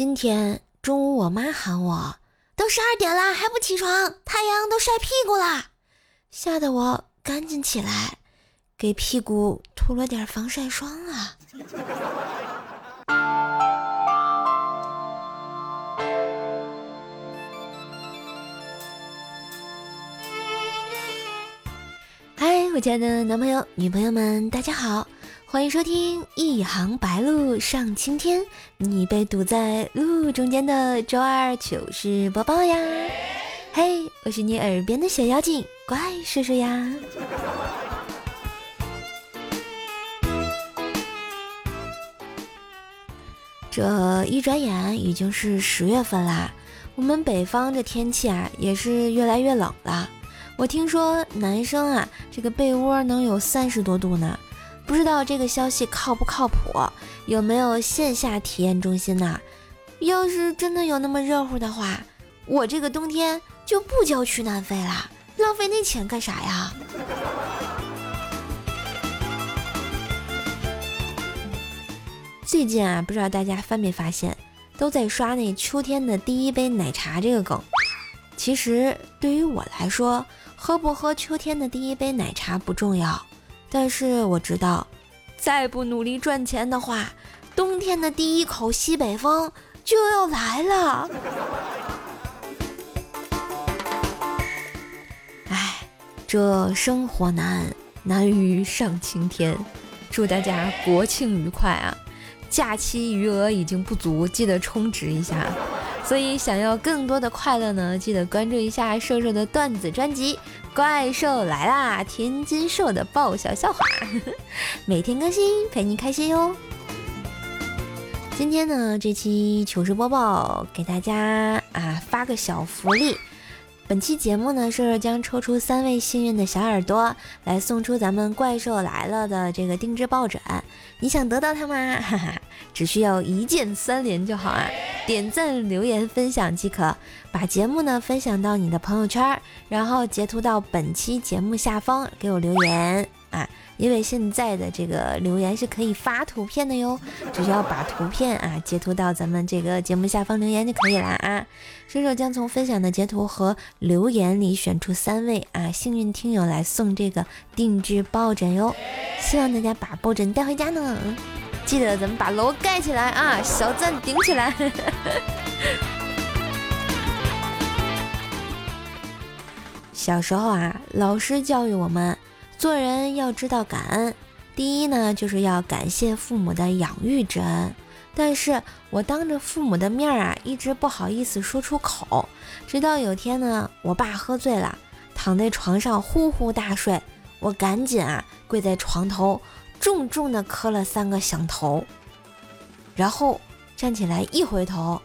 今天中午我妈喊我，都十二点了还不起床，太阳都晒屁股了，吓得我赶紧起来，给屁股涂了点防晒霜啊。嗨，我亲爱的男朋友、女朋友们，大家好，欢迎收听一行白鹭上青天，你被堵在路中间的周二糗事播报呀！嘿，我是你耳边的小妖精，怪叔叔呀！这一转眼已经是十月份啦，我们北方这天气啊，也是越来越冷了。我听说男生啊，这个被窝能有三十多度呢，不知道这个消息靠不靠谱？有没有线下体验中心呢？要是真的有那么热乎的话，我这个冬天就不交去南飞了，浪费那钱干啥呀？最近啊，不知道大家发没发现，都在刷那秋天的第一杯奶茶这个梗。其实对于我来说，喝不喝秋天的第一杯奶茶不重要，但是我知道，再不努力赚钱的话，冬天的第一口西北风就要来了。哎，这生活难，难于上青天。祝大家国庆愉快啊！假期余额已经不足，记得充值一下。所以想要更多的快乐呢，记得关注一下瘦瘦的段子专辑《怪兽来啦》，天津兽的爆笑笑话，每天更新，陪你开心哟。今天呢，这期糗事播报给大家啊发个小福利。本期节目呢，瘦瘦将抽出三位幸运的小耳朵，来送出咱们怪兽来了的这个定制抱枕。你想得到它吗？哈哈，只需要一键三连就好啊！点赞、留言、分享即可。把节目呢分享到你的朋友圈，然后截图到本期节目下方给我留言啊。因为现在的这个留言是可以发图片的哟，只需要把图片啊截图到咱们这个节目下方留言就可以了啊。射手将从分享的截图和留言里选出三位啊幸运听友来送这个定制抱枕哟，希望大家把抱枕带回家呢。记得咱们把楼盖起来啊，小赞顶起来。小时候啊，老师教育我们。做人要知道感恩，第一呢，就是要感谢父母的养育之恩。但是我当着父母的面啊，一直不好意思说出口。直到有天呢，我爸喝醉了，躺在床上呼呼大睡，我赶紧啊跪在床头，重重的磕了三个响头，然后站起来一回头，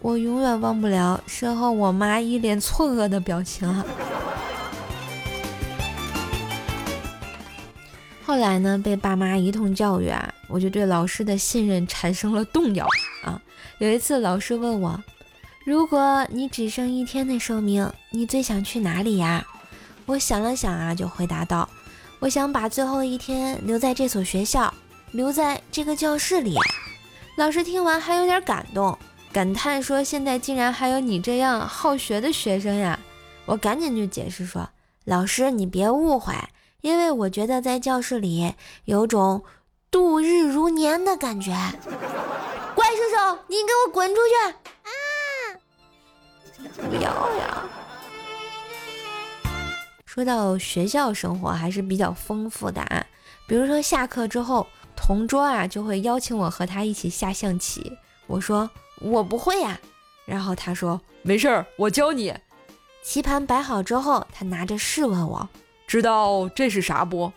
我永远忘不了身后我妈一脸错愕的表情啊。后来呢，被爸妈一通教育啊，我就对老师的信任产生了动摇啊。有一次，老师问我：“如果你只剩一天的寿命，你最想去哪里呀？”我想了想啊，就回答道：“我想把最后一天留在这所学校，留在这个教室里。”老师听完还有点感动，感叹说：“现在竟然还有你这样好学的学生呀！”我赶紧就解释说：“老师，你别误会。”因为我觉得在教室里有种度日如年的感觉。怪叔叔，你给我滚出去！啊！不要呀！说到学校生活还是比较丰富的啊，比如说下课之后，同桌啊就会邀请我和他一起下象棋。我说我不会呀，然后他说没事儿，我教你。棋盘摆好之后，他拿着试问我。知道这是啥不？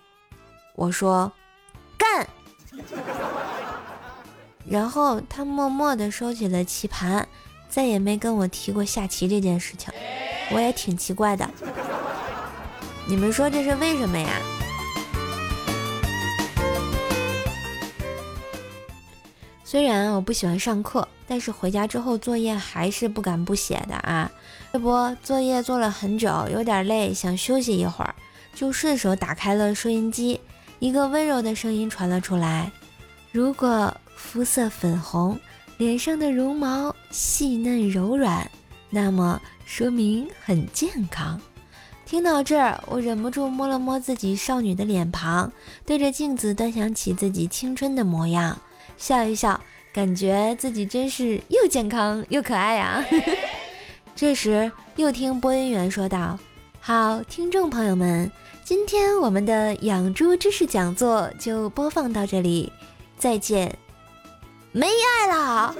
我说干，然后他默默地收起了棋盘，再也没跟我提过下棋这件事情。我也挺奇怪的，你们说这是为什么呀？虽然我不喜欢上课，但是回家之后作业还是不敢不写的啊。这不，作业做了很久，有点累，想休息一会儿。就顺手打开了收音机，一个温柔的声音传了出来：“如果肤色粉红，脸上的绒毛细嫩柔软，那么说明很健康。听到这儿，我忍不住摸了摸自己少女的脸庞，对着镜子端详起自己青春的模样，笑一笑，感觉自己真是又健康又可爱呀。这时，又听播音员说道：“好，听众朋友们，今天我们的养猪知识讲座就播放到这里，再见。”没爱了，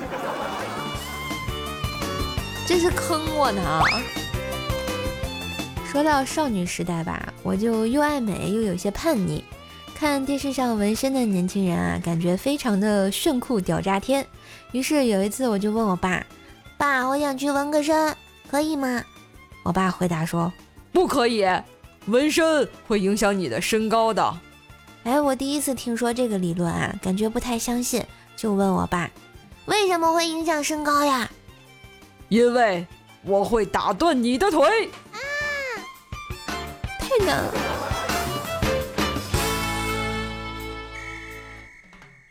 这是坑我呢。说到少女时代吧，我就又爱美又有些叛逆。看电视上纹身的年轻人啊，感觉非常的炫酷屌炸天。于是有一次我就问我爸：“爸，我想去纹个身，可以吗？”我爸回答说：“不可以，纹身会影响你的身高的。”哎，我第一次听说这个理论啊，感觉不太相信。就问我爸，为什么会影响身高呀？因为我会打断你的腿。啊！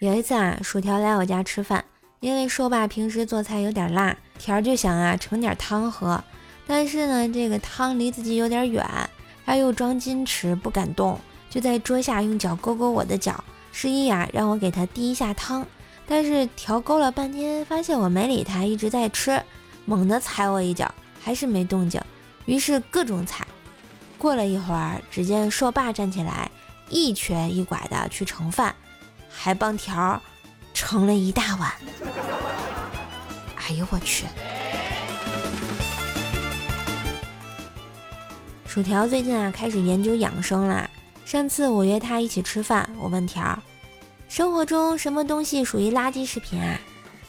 有一次啊，薯条来我家吃饭，因为说爸平时做菜有点辣，条就想啊盛点汤喝，但是呢这个汤离自己有点远，他又装矜持不敢动，就在桌下用脚勾勾我的脚，示意啊让我给他递一下汤。但是调勾了半天，发现我没理他，一直在吃，猛地踩我一脚，还是没动静，于是各种踩。过了一会儿，只见硕爸站起来，一瘸一拐的去盛饭，还帮条盛了一大碗。哎呦我去！薯条最近啊开始研究养生啦。上次我约他一起吃饭，我问条。生活中什么东西属于垃圾食品啊？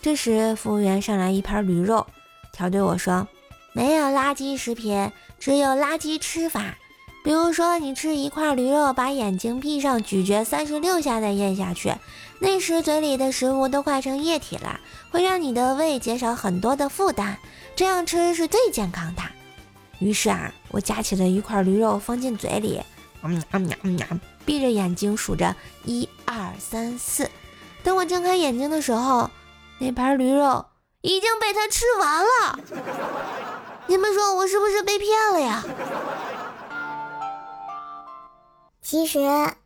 这时服务员上来一盘驴肉，条对我说：“没有垃圾食品，只有垃圾吃法。比如说，你吃一块驴肉，把眼睛闭上，咀嚼三十六下再咽下去，那时嘴里的食物都化成液体了，会让你的胃减少很多的负担。这样吃是最健康的。”于是啊，我夹起了一块驴肉放进嘴里，闭着眼睛数着一二三四，等我睁开眼睛的时候，那盘驴肉已经被他吃完了。你们说我是不是被骗了呀？其实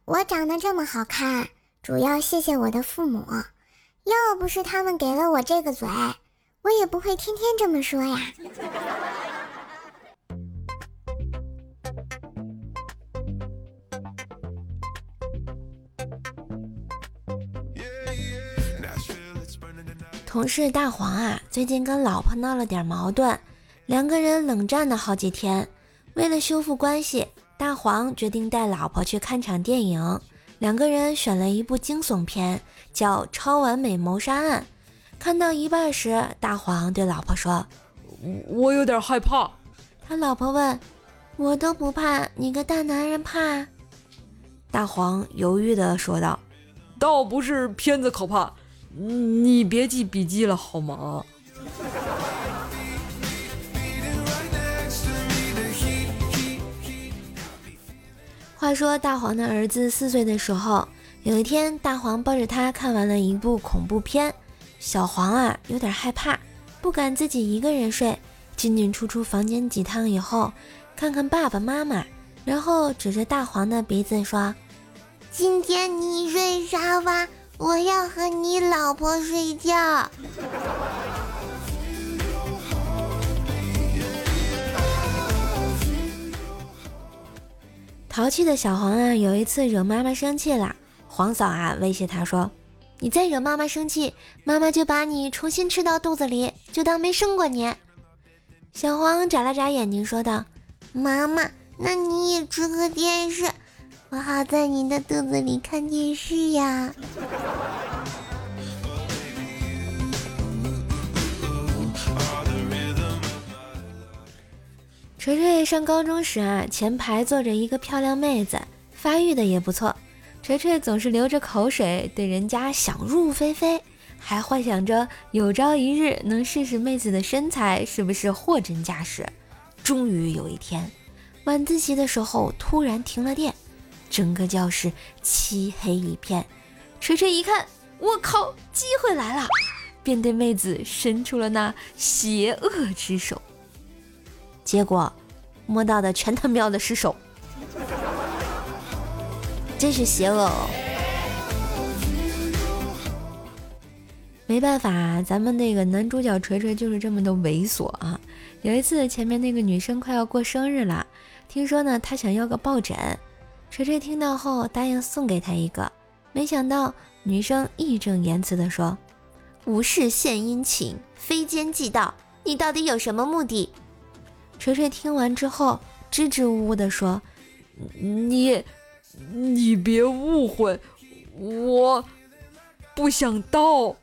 我长得这么好看，主要谢谢我的父母，要不是他们给了我这个嘴，我也不会天天这么说呀。同事大黄啊，最近跟老婆闹了点矛盾，两个人冷战了好几天。为了修复关系，大黄决定带老婆去看场电影。两个人选了一部惊悚片，叫《超完美谋杀案》。看到一半时，大黄对老婆说：“我有点害怕。”他老婆问：“我都不怕，你个大男人怕？”大黄犹豫地说道：“倒不是片子可怕。”你别记笔记了好吗？话说大黄的儿子四岁的时候，有一天大黄抱着他看完了一部恐怖片，小黄啊有点害怕，不敢自己一个人睡，进进出出房间几趟以后，看看爸爸妈妈，然后指着大黄的鼻子说：“今天你睡沙发。”我要和你老婆睡觉。淘气的小黄啊，有一次惹妈妈生气了，黄嫂啊威胁他说：“你再惹妈妈生气，妈妈就把你重新吃到肚子里，就当没生过你。”小黄眨了眨眼睛说道：“妈妈，那你也吃个电视。”我好在你的肚子里看电视呀。锤锤上高中时啊，前排坐着一个漂亮妹子，发育的也不错。锤锤总是流着口水，对人家想入非非，还幻想着有朝一日能试试妹子的身材是不是货真价实。终于有一天，晚自习的时候突然停了电。整个教室漆黑一片，锤锤一看，我靠，机会来了！便对妹子伸出了那邪恶之手，结果摸到的全他喵的是手，真是邪恶哦！没办法，咱们那个男主角锤锤就是这么的猥琐啊！有一次，前面那个女生快要过生日了，听说呢她想要个抱枕，锤锤听到后答应送给她一个，没想到女生义正言辞地说。无事献殷勤，非奸即盗。你到底有什么目的？锤锤听完之后，支支吾吾地说：“你，你别误会，我不想盗。”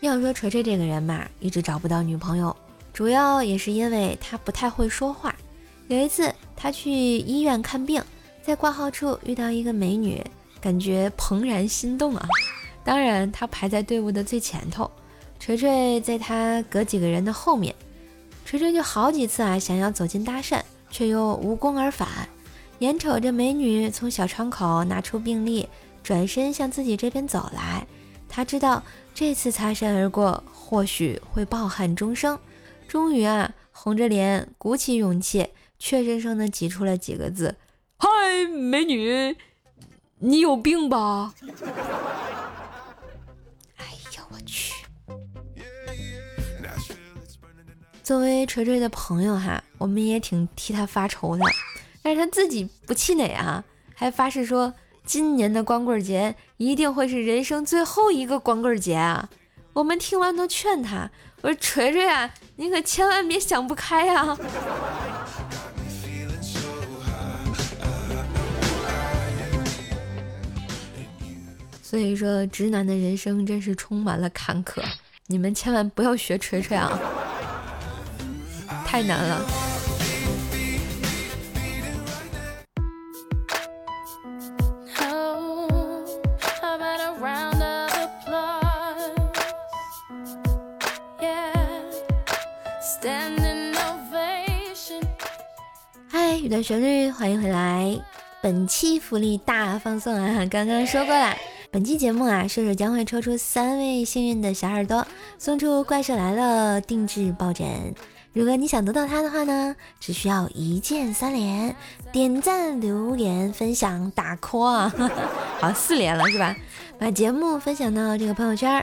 要说锤锤这个人嘛，一直找不到女朋友，主要也是因为他不太会说话。有一次，他去医院看病，在挂号处遇到一个美女，感觉怦然心动啊。当然，他排在队伍的最前头，锤锤在他隔几个人的后面。锤锤就好几次啊，想要走近搭讪，却又无功而返。眼瞅着美女从小窗口拿出病历，转身向自己这边走来，他知道这次擦身而过，或许会抱憾终生。终于啊，红着脸，鼓起勇气。怯生生的挤出了几个字：“嗨，美女，你有病吧？”哎呀，我去！作为锤锤的朋友哈，我们也挺替他发愁的，但是他自己不气馁啊，还发誓说今年的光棍节一定会是人生最后一个光棍节啊！我们听完都劝他，我说锤锤啊，你可千万别想不开呀！所以说，直男的人生真是充满了坎坷，你们千万不要学锤锤啊，太难了。嗨，雨的旋律，欢迎回来，本期福利大放送啊，刚刚说过了。本期节目啊，射手将会抽出三位幸运的小耳朵，送出《怪兽来了》定制抱枕。如果你想得到它的话呢，只需要一键三连：点赞、留言、分享、打 call 啊！好，四连了是吧？把节目分享到这个朋友圈，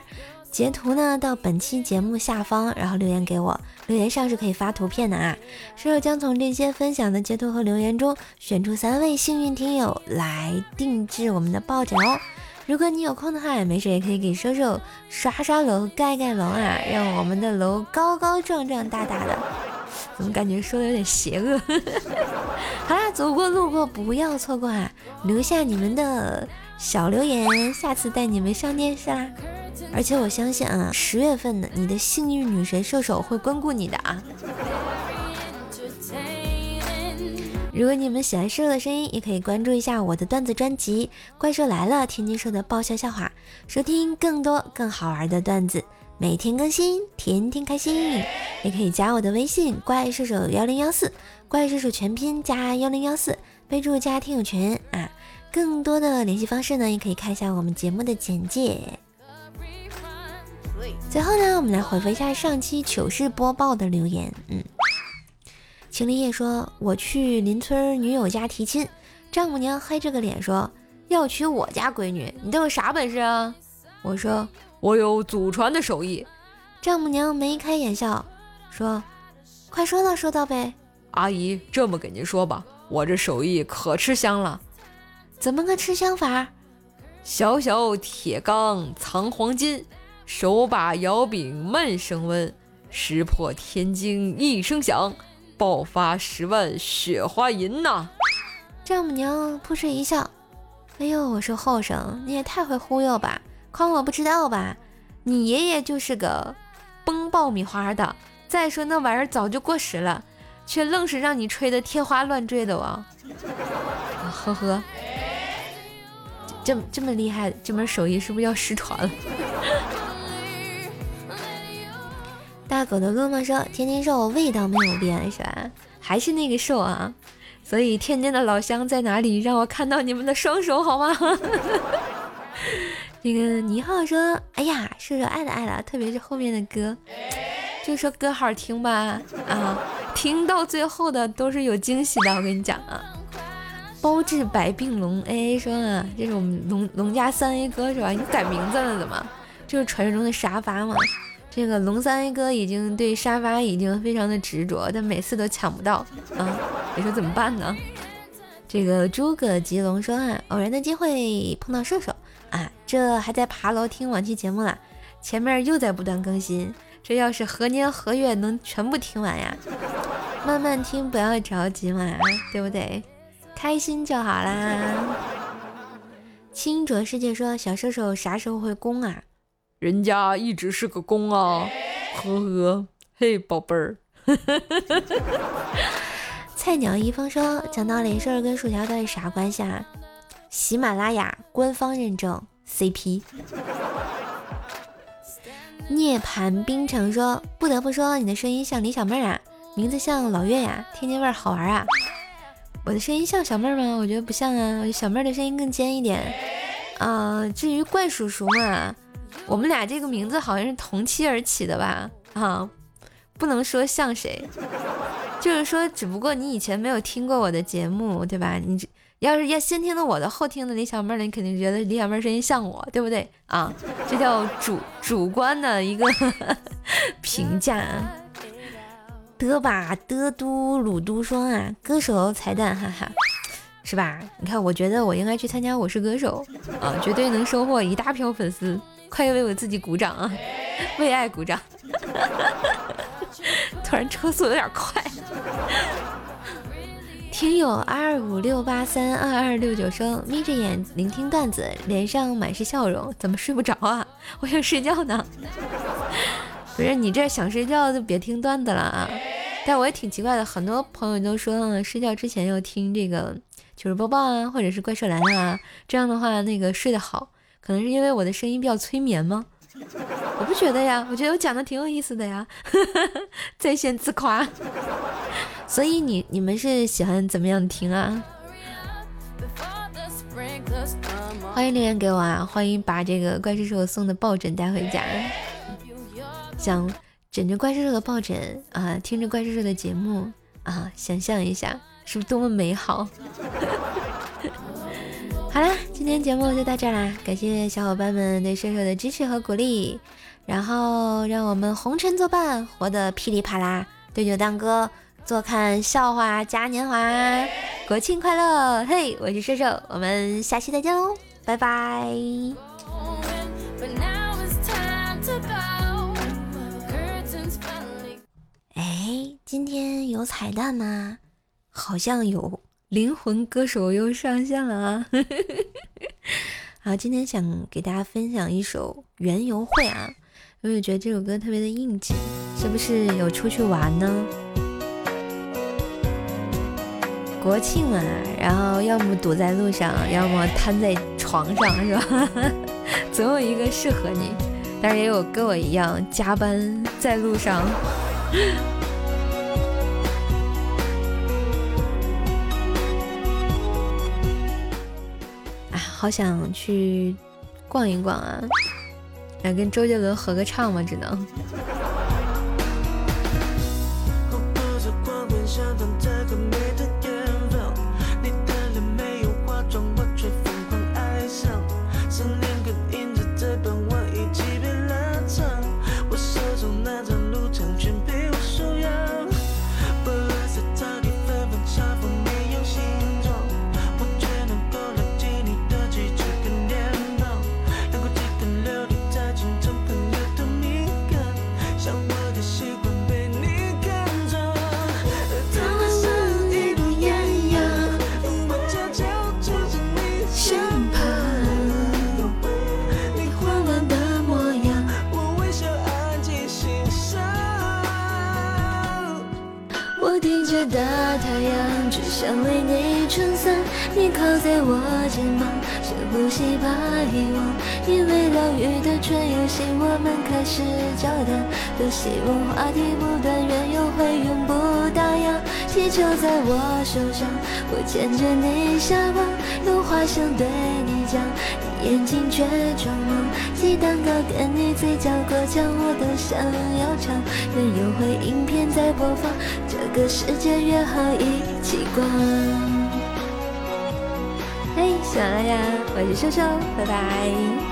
截图呢到本期节目下方，然后留言给我。留言上是可以发图片的啊！射手将从这些分享的截图和留言中选出三位幸运听友来定制我们的抱枕哦。如果你有空的话，没事也可以给瘦瘦刷刷楼、盖盖楼啊，让我们的楼高高壮壮、大大的。怎么感觉说的有点邪恶？好啦，走过路过不要错过啊！留下你们的小留言，下次带你们上电视啦！而且我相信啊，十月份的你的幸运女神射手会光顾你的啊！如果你们喜欢瘦瘦的声音，也可以关注一下我的段子专辑《怪兽来了》，天津说的爆笑笑话，收听更多更好玩的段子，每天更新，天天开心。也可以加我的微信“怪兽手幺零幺四”，怪兽手全拼加幺零幺四，备注加听友群啊。更多的联系方式呢，也可以看一下我们节目的简介。最后呢，我们来回复一下上期糗事播报的留言，嗯。秦林业说：“我去邻村女友家提亲，丈母娘黑着个脸说要娶我家闺女，你都有啥本事啊？”我说：“我有祖传的手艺。”丈母娘眉开眼笑说：“快说道说道呗。”阿姨这么给您说吧，我这手艺可吃香了。怎么个吃香法？小小铁缸藏黄金，手把摇饼慢升温，石破天惊一声响。爆发十万雪花银呐！丈母娘扑哧一笑：“哎呦，我说后生，你也太会忽悠吧？诓我不知道吧？你爷爷就是个崩爆米花的。再说那玩意儿早就过时了，却愣是让你吹得天花乱坠的哇！呵呵，这这么厉害，这门手艺是不是要失传了？”狗的哥们说：“天天瘦，味道没有变是吧？还是那个瘦啊！所以天津的老乡在哪里？让我看到你们的双手好吗？那个倪浩说：“哎呀，射手爱了爱了，特别是后面的歌，就说歌好听吧，啊，听到最后的都是有惊喜的，我跟你讲啊。”包治百病龙 A A 说啊，这是我们龙龙家三 A 哥是吧？你改名字了怎么？就是传说中的沙发嘛。这个龙三哥已经对沙发已经非常的执着，但每次都抢不到啊，你说怎么办呢？这个诸葛吉龙说啊，偶然的机会碰到射手啊，这还在爬楼听往期节目了，前面又在不断更新，这要是何年何月能全部听完呀？慢慢听，不要着急嘛，对不对？开心就好啦。清浊世界说：“小射手啥时候会攻啊？人家一直是个攻啊，呵呵，嘿，宝贝儿。”菜鸟一方说：“讲道理，射手跟薯条到底啥关系啊？喜马拉雅官方认证 CP。”涅槃冰城说：“不得不说，你的声音像李小妹啊，名字像老岳呀，天津味儿好玩啊。”我的声音像小妹儿吗？我觉得不像啊，小妹儿的声音更尖一点。啊，至于怪叔叔嘛，我们俩这个名字好像是同期而起的吧？啊，不能说像谁，就是说，只不过你以前没有听过我的节目，对吧？你这要是要先听的我的，后听的李小妹儿，你肯定觉得李小妹儿声音像我，对不对？啊，这叫主主观的一个 评价。德吧德都鲁都双啊，歌手彩蛋，哈哈，是吧？你看，我觉得我应该去参加《我是歌手》啊，绝对能收获一大票粉丝，快为我自己鼓掌啊，为爱鼓掌！突然车速有点快。听友二五六八三二二六九声，眯着眼聆听段子，脸上满是笑容，怎么睡不着啊？我想睡觉呢。不是你这想睡觉就别听段子了啊！但我也挺奇怪的，很多朋友都说睡觉之前要听这个糗事播报啊，或者是怪兽来了啊，这样的话那个睡得好。可能是因为我的声音比较催眠吗？我不觉得呀，我觉得我讲的挺有意思的呀，在线自夸。所以你你们是喜欢怎么样听啊？欢迎留言给我啊！欢迎把这个怪兽兽送的抱枕带回家。想枕着怪兽兽的抱枕啊，听着怪兽兽的节目啊，想象一下，是不是多么美好？好啦，今天节目就到这啦，感谢小伙伴们对射手的支持和鼓励，然后让我们红尘作伴，活得噼里啪啦，对酒当歌，坐看笑话嘉年华，国庆快乐！嘿，我是射手，我们下期再见喽，拜拜。哎，今天有彩蛋吗？好像有，灵魂歌手又上线了啊！好，今天想给大家分享一首《园游会》啊，因为觉得这首歌特别的应景，是不是有出去玩呢？国庆嘛，然后要么堵在路上，要么瘫在床上，是吧？总有一个适合你，但是也有跟我一样加班在路上。好想去逛一逛啊！来跟周杰伦合个唱嘛？只能。想为你撑伞，你靠在我肩膀，深呼吸怕遗忘，因为疗愈的春游戏，我们开始交谈。多希望话题不断，缘由会永不。打烊，气球在我手上，我牵着你下望，有话想对你讲，你眼睛却装忙。鸡蛋糕跟你嘴角过奖，我都想要尝。任由回影片在播放，这个世界约好一起逛。嘿，喜马拉雅，我是秀秀，拜拜。